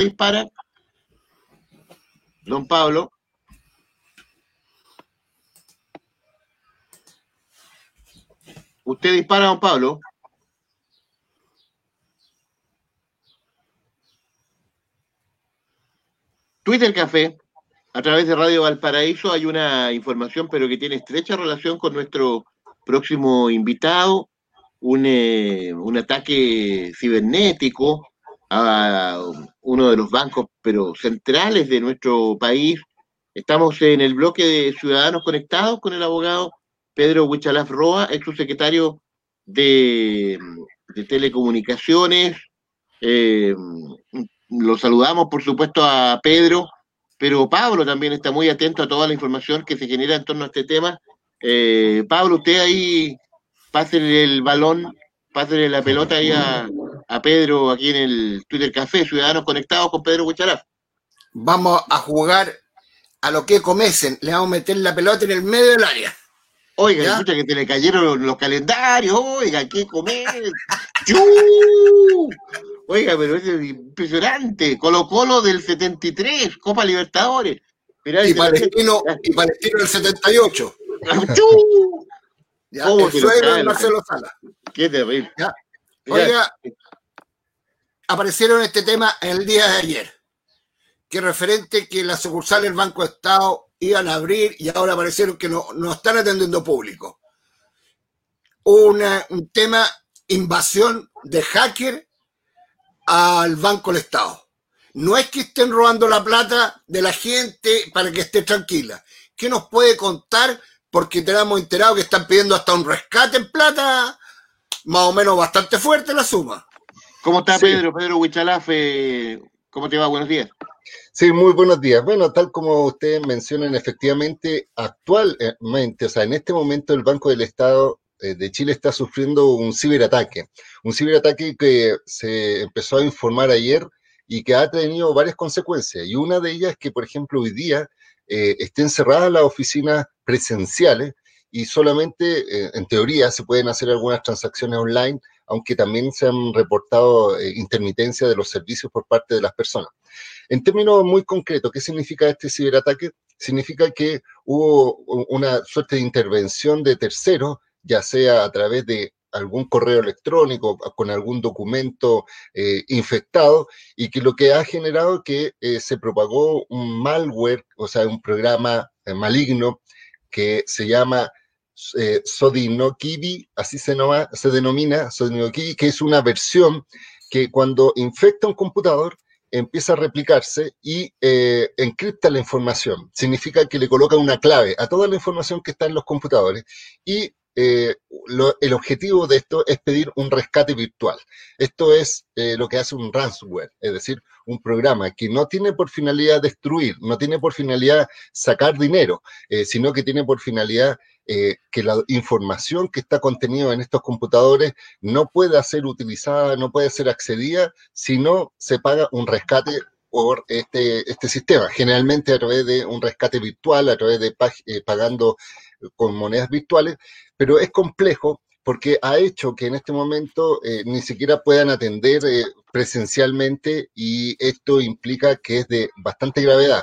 dispara? Don Pablo. ¿Usted dispara, don Pablo? Twitter Café, a través de Radio Valparaíso, hay una información, pero que tiene estrecha relación con nuestro próximo invitado, un, eh, un ataque cibernético a uno de los bancos, pero centrales de nuestro país. Estamos en el bloque de Ciudadanos Conectados con el abogado Pedro Huichalaf Roa, ex subsecretario de, de Telecomunicaciones. Eh, lo saludamos, por supuesto, a Pedro, pero Pablo también está muy atento a toda la información que se genera en torno a este tema. Eh, Pablo, usted ahí pase el balón, pase la pelota ahí a, a Pedro aquí en el Twitter Café, Ciudadanos Conectados con Pedro Huichalaf. Vamos a jugar a lo que comecen. Le vamos a meter la pelota en el medio del área. Oiga, ¿Ya? escucha que te le cayeron los calendarios, oiga, qué comer. ¡Chu! Oiga, pero es impresionante. Colo Colo del 73, Copa Libertadores. Mirá, Y Palestino, y Palestino del 78. ¡Chu! ¿ya? ¿Cómo El suegro de Marcelo Sala. Qué terrible. ¿ya? Oiga, aparecieron este tema el día de ayer, que referente que las sucursales del Banco de Estado iban a abrir y ahora aparecieron que no, no están atendiendo público. Una- un tema invasión de hacker al Banco del Estado. No es que estén robando la plata de la gente para que esté tranquila. ¿Qué nos puede contar? Porque tenemos enterado que están pidiendo hasta un rescate en plata, más o menos bastante fuerte la suma. ¿Cómo está Sí. Pedro? Pedro Huichalaf, eh, ¿cómo te va? Buenos días. Sí, muy buenos días. Bueno, tal como ustedes mencionan, efectivamente, actualmente, o sea, en este momento el Banco del Estado eh, de Chile está sufriendo un ciberataque. Un ciberataque que se empezó a informar ayer y que ha tenido varias consecuencias. Y una de ellas es que, por ejemplo, hoy día eh, estén cerradas las oficinas presenciales y solamente, eh, en teoría, se pueden hacer algunas transacciones online, aunque también se han reportado eh, intermitencia de los servicios por parte de las personas. En términos muy concretos, ¿qué significa este ciberataque? Significa que hubo una suerte de intervención de terceros, ya sea a través de algún correo electrónico, con algún documento eh, infectado, y que lo que ha generado que eh, se propagó un malware, o sea, un programa eh, maligno que se llama eh, Sodinokibi, así se, noma- se denomina, que es una versión que cuando infecta un computador empieza a replicarse y eh, encripta la información. Significa que le coloca una clave a toda la información que está en los computadores y eh, el objetivo de esto es pedir un rescate virtual. Esto es eh, lo que hace un ransomware, es decir, un programa que no tiene por finalidad destruir, no tiene por finalidad sacar dinero, sino que tiene por finalidad eh, que la información que está contenida en estos computadores no pueda ser utilizada, no puede ser accedida si no se paga un rescate por este, este sistema, generalmente a través de un rescate virtual, a través de eh, pagando con monedas virtuales, pero es complejo porque ha hecho que en este momento eh, ni siquiera puedan atender eh, presencialmente y esto implica que es de bastante gravedad.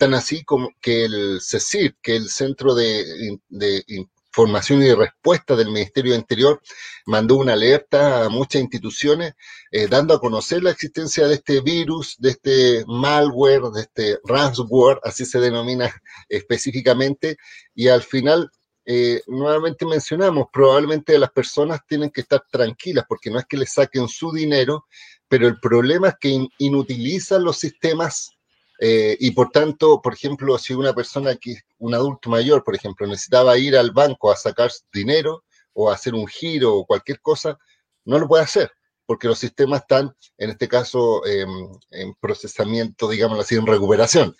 Tan así como que el CECIR, que el Centro de, de Información y Respuesta del Ministerio Interior, mandó una alerta a muchas instituciones eh, dando a conocer la existencia de este virus, de este malware, de este ransomware, así se denomina específicamente, y al final eh, nuevamente mencionamos, probablemente las personas tienen que estar tranquilas porque no es que les saquen su dinero, pero el problema es que in- inutilizan los sistemas eh, y por tanto, por ejemplo, si una persona que un adulto mayor, por ejemplo, necesitaba ir al banco a sacar dinero o hacer un giro o cualquier cosa, no lo puede hacer porque los sistemas están, en este caso, en procesamiento, digámoslo así, en recuperación.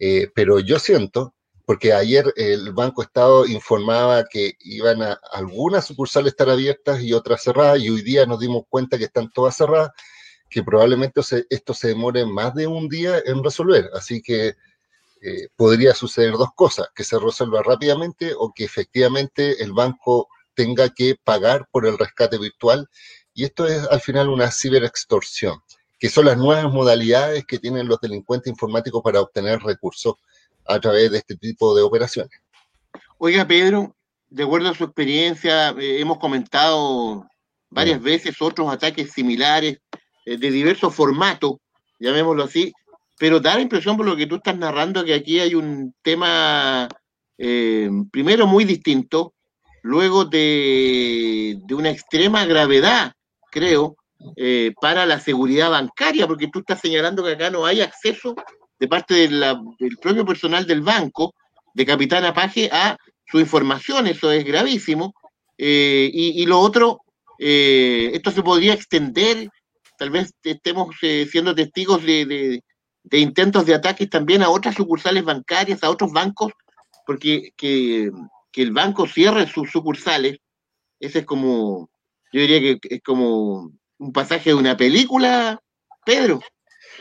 Eh, pero yo siento porque ayer el Banco Estado informaba que iban a algunas sucursales estar abiertas y otras cerradas, y hoy día nos dimos cuenta que están todas cerradas, que probablemente esto se demore más de un día en resolver. Así que eh, podría suceder dos cosas, que se resuelva rápidamente o que efectivamente el banco tenga que pagar por el rescate virtual. Y esto es al final una ciberextorsión que son las nuevas modalidades que tienen los delincuentes informáticos para obtener recursos a través de este tipo de operaciones. Oiga, Pedro, de acuerdo a su experiencia, eh, hemos comentado varias veces otros ataques similares de diversos formatos, llamémoslo así, pero da la impresión por lo que tú estás narrando que aquí hay un tema, eh, primero, muy distinto, luego de, una extrema gravedad, creo, eh, para la seguridad bancaria, porque tú estás señalando que acá no hay acceso de parte del propio personal del banco, de Capitán Apaje, a su información, eso es gravísimo. Eh, y, lo otro, eh, esto se podría extender, tal vez estemos siendo testigos de, intentos de ataques también a otras sucursales bancarias, a otros bancos, porque que, el banco cierre sus sucursales, ese es como, yo diría que es como un pasaje de una película, Pedro.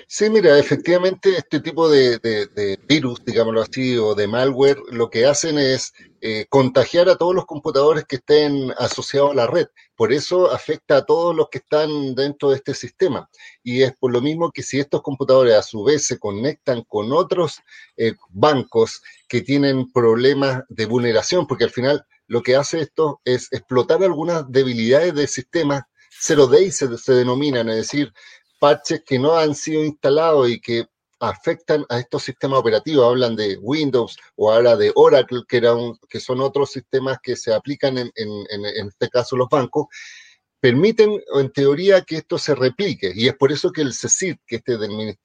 Sí, mira, efectivamente este tipo de, virus, digámoslo así, o de malware, lo que hacen es eh, contagiar a todos los computadores que estén asociados a la red. Por eso afecta a todos los que están dentro de este sistema. Y es por lo mismo que si estos computadores a su vez se conectan con otros eh, bancos que tienen problemas de vulneración, porque al final lo que hace esto es explotar algunas debilidades del sistema, zero day se, se denominan, es decir, parches que no han sido instalados y que afectan a estos sistemas operativos. Hablan de Windows o ahora de Oracle, que, son otros sistemas que se aplican en, este caso los bancos, permiten en teoría que esto se replique. Y es por eso que el CECID, que este,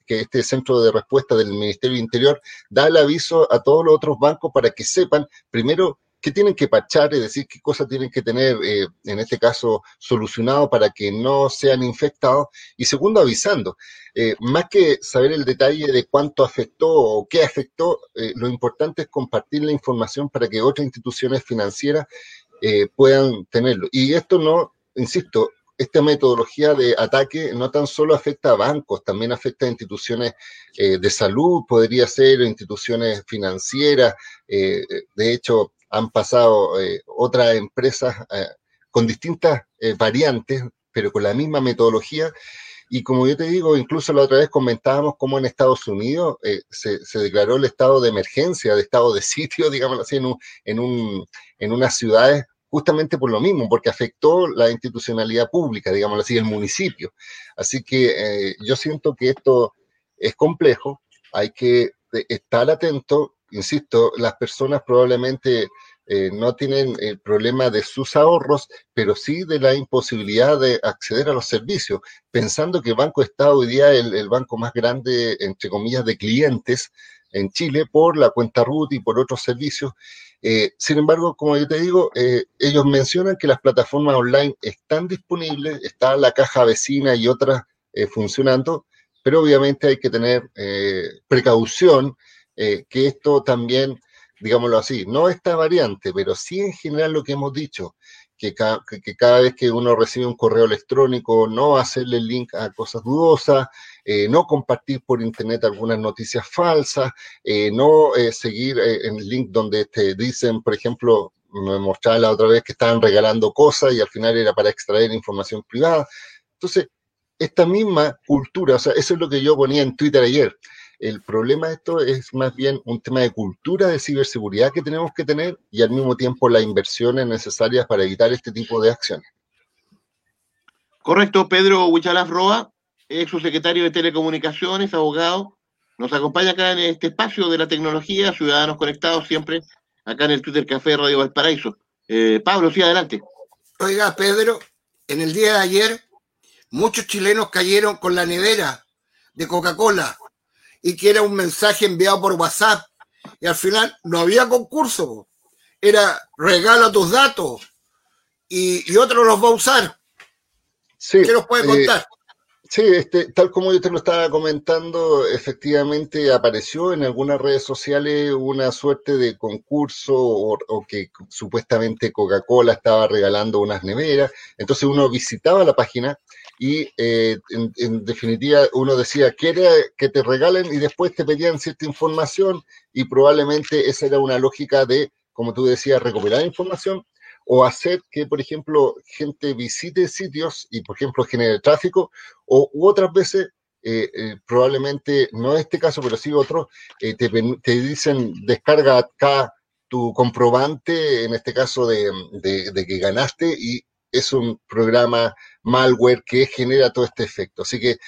que este centro de respuesta del Ministerio del Interior, da el aviso a todos los otros bancos para que sepan, primero, qué tienen que pachar, es decir, qué cosas tienen que tener, eh, en este caso, solucionado para que no sean infectados. Y segundo, avisando. Eh, más que saber el detalle de cuánto afectó o qué afectó, eh, lo importante es compartir la información para que otras instituciones financieras puedan tenerlo. Y esto no, insisto, esta metodología de ataque no tan solo afecta a bancos, también afecta a instituciones de salud, podría ser instituciones financieras. de hecho, han pasado eh, otras empresas eh, con distintas eh, variantes, pero con la misma metodología. Y como yo te digo, incluso la otra vez comentábamos cómo en Estados Unidos se, declaró el estado de emergencia, de estado de sitio, digamos así, en, en, un, en unas ciudades justamente por lo mismo, porque afectó la institucionalidad pública, digamos así, el municipio. Así que yo siento que esto es complejo, hay que estar atento insisto, las personas probablemente eh, no tienen el problema de sus ahorros, pero sí de la imposibilidad de acceder a los servicios, pensando que Banco Estado hoy día es el, banco más grande, entre comillas, de clientes en Chile por la cuenta RUT y por otros servicios. Eh, sin embargo, como yo te digo, eh, ellos mencionan que las plataformas online están disponibles, está la caja vecina y otras funcionando, pero obviamente hay que tener precaución eh, que esto también, digámoslo así, no esta variante, pero sí en general lo que hemos dicho, que, que, cada vez que uno recibe un correo electrónico, no hacerle link a cosas dudosas, eh, no compartir por internet algunas noticias falsas, eh, no seguir en el link donde te dicen, por ejemplo, me mostraba la otra vez que estaban regalando cosas y al final era para extraer información privada. Entonces, esta misma cultura, o sea, eso es lo que yo ponía en Twitter ayer. El problema de esto es más bien un tema de cultura de ciberseguridad que tenemos que tener y al mismo tiempo las inversiones necesarias para evitar este tipo de acciones. Correcto, Pedro Huichalaf Roa, ex subsecretario de Telecomunicaciones, abogado, nos acompaña acá en este espacio de la tecnología, Ciudadanos Conectados, siempre acá en el Twitter Café Radio Valparaíso. Eh, Pablo, sí, adelante. Oiga, Pedro, en el día de ayer, muchos chilenos cayeron con la nevera de Coca-Cola y que era un mensaje enviado por WhatsApp. Y al final no había concurso. Era regala tus datos y, otro los va a usar. Sí, ¿Qué nos puede contar? Eh, sí, este, tal como yo te lo estaba comentando, efectivamente apareció en algunas redes sociales una suerte de concurso o, o que supuestamente Coca-Cola estaba regalando unas neveras. Entonces uno visitaba la página y eh, en, definitiva uno decía, quiere que te regalen y después te pedían cierta información y probablemente esa era una lógica de, como tú decías, recuperar información o hacer que, por ejemplo, gente visite sitios y, por ejemplo, genere tráfico o u otras veces probablemente, no este caso, pero sí otro, te, te, dicen descarga acá tu comprobante, en este caso de, de, que ganaste, y es un programa malware que genera todo este efecto. Así que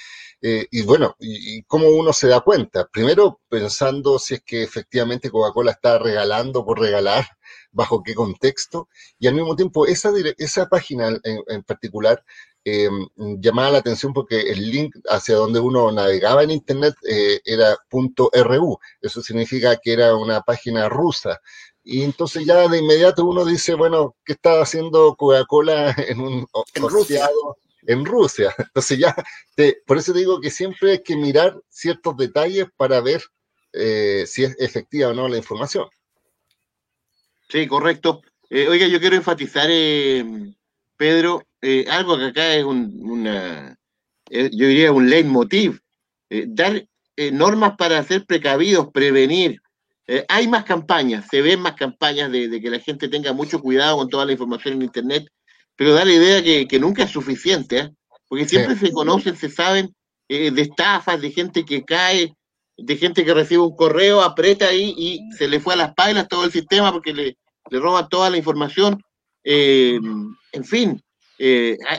eh, y bueno, y, cómo uno se da cuenta? Primero pensando si es que efectivamente Coca-Cola está regalando por regalar, bajo qué contexto, y al mismo tiempo esa, esa página en, particular eh, llamaba la atención porque el link hacia donde uno navegaba en Internet eh, era .ru, eso significa que era una página rusa. Y entonces ya de inmediato uno dice, bueno, ¿qué está haciendo Coca-Cola en un en Rusia? en Rusia. Entonces ya, te, por eso digo que siempre hay que mirar ciertos detalles para ver eh, si es efectiva o no la información. Sí, correcto. Eh, oiga, yo quiero enfatizar, eh, algo que acá es un, una, yo diría un leitmotiv, dar normas para ser precavidos, prevenir. hay más campañas, se ven más campañas de, de que la gente tenga mucho cuidado con toda la información en Internet pero da la idea que, nunca es suficiente, ¿eh? porque siempre se conocen, se saben eh, de estafas, de gente que cae, de gente que recibe un correo, aprieta ahí y se le fue a las pailas todo el sistema porque le, le roban toda la información. Eh, en fin,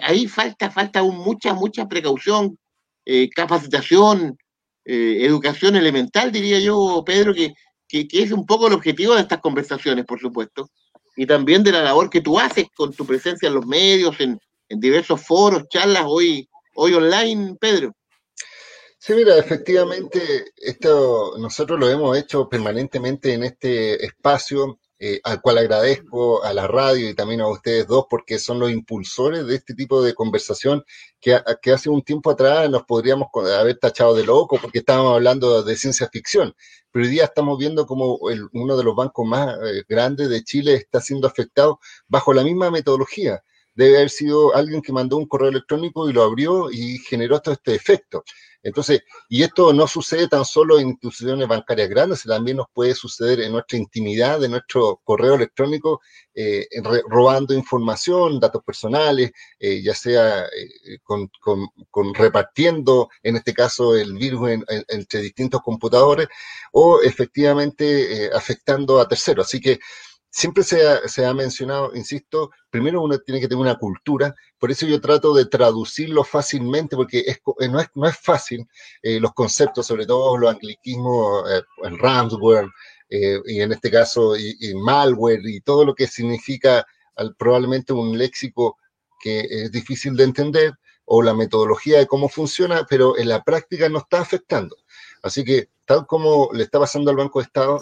ahí falta, falta mucha, mucha precaución, capacitación, educación elemental, diría yo, Pedro, que, es un poco el objetivo de estas conversaciones, por supuesto y también de la labor que tú haces con tu presencia en los medios, en, diversos foros, charlas hoy, hoy online, Pedro. Sí, mira, efectivamente, esto nosotros lo hemos hecho permanentemente en este espacio, eh, al cual agradezco a la radio y también a ustedes dos, porque son los impulsores de este tipo de conversación que, hace un tiempo atrás nos podríamos haber tachado de loco porque estábamos hablando de ciencia ficción pero hoy día estamos viendo como uno de los bancos más eh, grandes de Chile está siendo afectado bajo la misma metodología. Debe haber sido alguien que mandó un correo electrónico y lo abrió y generó todo este efecto. Entonces, y esto no sucede tan solo en instituciones bancarias grandes, también nos puede suceder en nuestra intimidad, de nuestro correo electrónico, eh, robando información, datos personales, eh, ya sea eh, con, repartiendo, en este caso, el virus entre distintos computadores, o efectivamente afectando a terceros. Así que siempre se ha, mencionado, insisto, primero uno tiene que tener una cultura, por eso yo trato de traducirlo fácilmente, porque eh, no, es, no es fácil eh, los conceptos, sobre todo los anglicismos, eh, el ransomware, y en este caso, malware, y todo lo que significa probablemente un léxico que es difícil de entender, o la metodología de cómo funciona, pero en la práctica no está afectando. Así que, tal como le está pasando al Banco de Estado,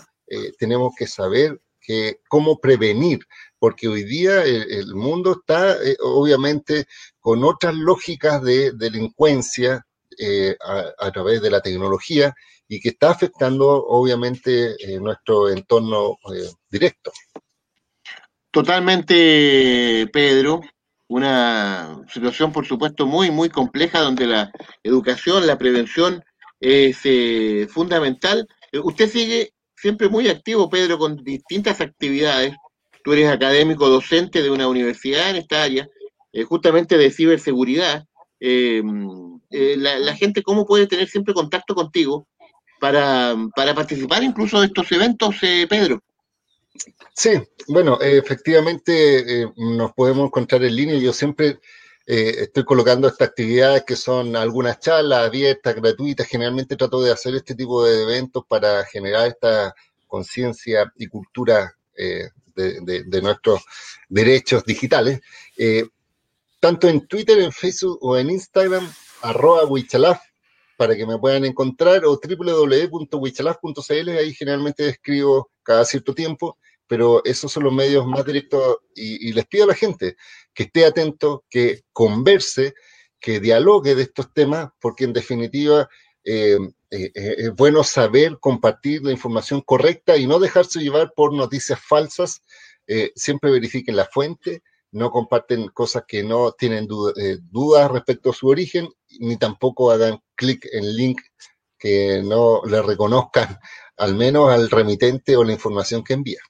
tenemos que saber que cómo prevenir, porque hoy día el, mundo está eh, obviamente con otras lógicas de delincuencia eh, a, través de la tecnología y que está afectando obviamente eh, nuestro entorno directo. Totalmente, Pedro. Una situación, por supuesto, muy, muy compleja donde la educación, la prevención es fundamental. Usted sigue siempre muy activo, Pedro, con distintas actividades. Tú eres académico docente de una universidad en esta área, eh, justamente de ciberseguridad. Eh, eh, la, gente, ¿cómo puede tener siempre contacto contigo para, para participar incluso de estos eventos, Pedro? Sí, bueno, efectivamente nos podemos encontrar en línea. Yo siempre eh, estoy colocando estas actividades que son algunas charlas abiertas, gratuitas. Generalmente trato de hacer este tipo de eventos para generar esta conciencia y cultura eh, de, nuestros derechos digitales. Eh, tanto en Twitter, en Facebook o en Instagram, arroba Wichalaf, para que me puedan encontrar, o www.wichalaf.cl, ahí generalmente escribo cada cierto tiempo pero esos son los medios más directos y, les pido a la gente que esté atento, que converse, que dialogue de estos temas, porque en definitiva eh, eh, eh, es bueno saber compartir la información correcta y no dejarse llevar por noticias falsas. siempre verifiquen la fuente, no comparten cosas que no tienen dudas respecto a su origen, ni tampoco hagan clic en link que no le reconozcan al menos al remitente o la información que envía.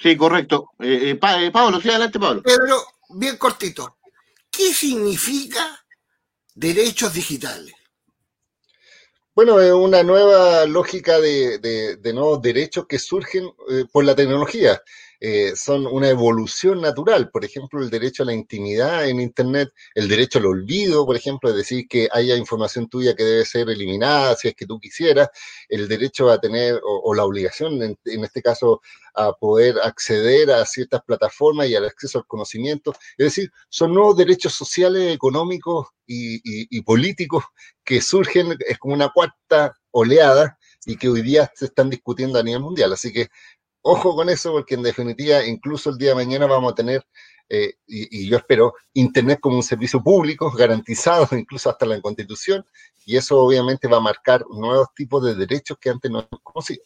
Sí, correcto. Eh, eh, eh, Pablo, sí, adelante, Pablo. Pedro, bien cortito. ¿Qué significa derechos digitales? Bueno, es una nueva lógica de, de, nuevos derechos que surgen eh, por la tecnología. Eh, son una evolución natural. Por ejemplo, el derecho a la intimidad en Internet, el derecho al olvido, por ejemplo, es decir, que haya información tuya que debe ser eliminada si es que tú quisieras, el derecho a tener, o, la obligación, en, este caso, a poder acceder a ciertas plataformas y al acceso al conocimiento. Es decir, son nuevos derechos sociales, económicos y, y políticos que surgen, es como una cuarta oleada y que hoy día se están discutiendo a nivel mundial. Así que ojo con eso, porque en definitiva, incluso el día de mañana vamos a tener, eh, y, yo espero, Internet como un servicio público garantizado, incluso hasta la Constitución, y eso obviamente va a marcar nuevos tipos de derechos que antes no hemos conocido.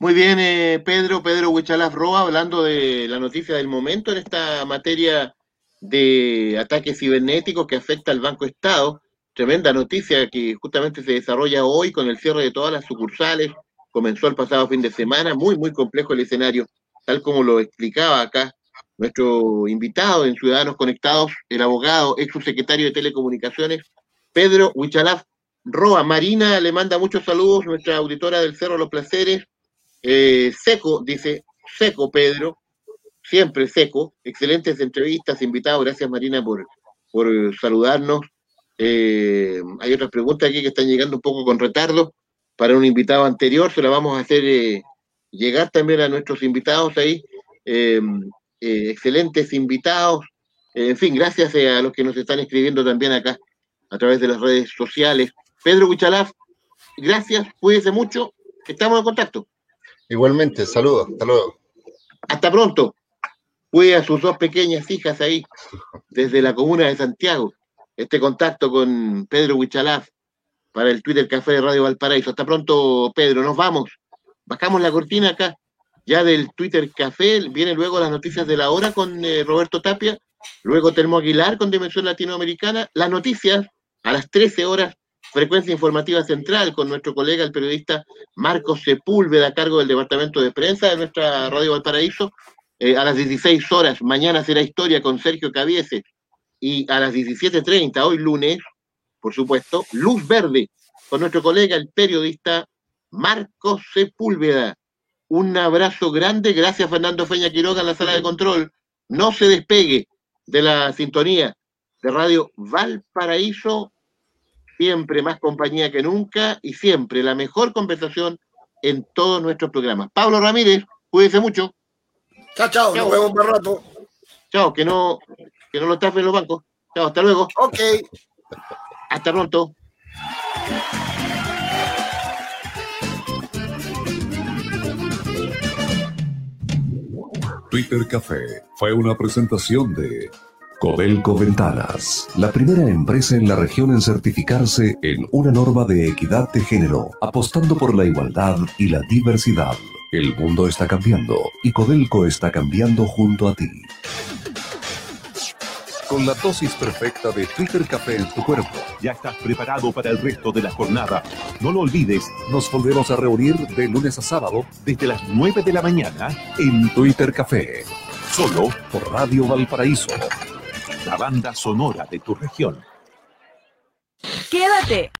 Muy bien, eh, Pedro, Pedro Huichalaf Roa, hablando de la noticia del momento en esta materia de ataques cibernéticos que afecta al Banco Estado. Tremenda noticia que justamente se desarrolla hoy con el cierre de todas las sucursales comenzó el pasado fin de semana, muy, muy complejo el escenario, tal como lo explicaba acá nuestro invitado en Ciudadanos Conectados, el abogado, ex subsecretario de Telecomunicaciones, Pedro Huichalaf Roa. Marina le manda muchos saludos, nuestra auditora del Cerro Los Placeres. Eh, seco, dice, seco Pedro, siempre seco. Excelentes entrevistas, invitados. Gracias Marina por, por saludarnos. Eh, hay otras preguntas aquí que están llegando un poco con retardo para un invitado anterior, se la vamos a hacer eh, llegar también a nuestros invitados ahí, em, eh, excelentes invitados, en fin, gracias eh, a los que nos están escribiendo también acá a través de las redes sociales. Pedro Huichalaf, gracias, cuídese mucho, estamos en contacto. Igualmente, saludos, hasta luego. Hasta pronto. Cuide a sus dos pequeñas hijas ahí, desde la comuna de Santiago. Este contacto con Pedro Huichalaf, para el Twitter Café de Radio Valparaíso. Hasta pronto, Pedro. Nos vamos. Bajamos la cortina acá, ya del Twitter Café. Viene luego las noticias de la hora con eh, Roberto Tapia. Luego Telmo Aguilar con Dimensión Latinoamericana. Las noticias a las 13 horas, frecuencia informativa central con nuestro colega, el periodista Marcos Sepúlveda, a cargo del Departamento de Prensa de nuestra Radio Valparaíso. Eh, a las 16 horas, mañana será historia con Sergio Cabiese. Y a las 17.30, hoy lunes, por supuesto, Luz Verde, con nuestro colega, el periodista Marcos Sepúlveda. Un abrazo grande, gracias Fernando Feña Quiroga en la sala de control. No se despegue de la sintonía de Radio Valparaíso, siempre más compañía que nunca y siempre la mejor conversación en todos nuestros programas. Pablo Ramírez, cuídense mucho. Chao, chao, nos vemos un rato. Chao, que no, que no lo tapen los bancos. Chao, hasta luego. Ok. Hasta pronto. Twitter Café fue una presentación de Codelco Ventanas, la primera empresa en la región en certificarse en una norma de equidad de género, apostando por la igualdad y la diversidad. El mundo está cambiando y Codelco está cambiando junto a ti con la dosis perfecta de Twitter Café en tu cuerpo. Ya estás preparado para el resto de la jornada. No lo olvides, nos volvemos a reunir de lunes a sábado desde las 9 de la mañana en Twitter Café. Solo por Radio Valparaíso, la banda sonora de tu región. Quédate.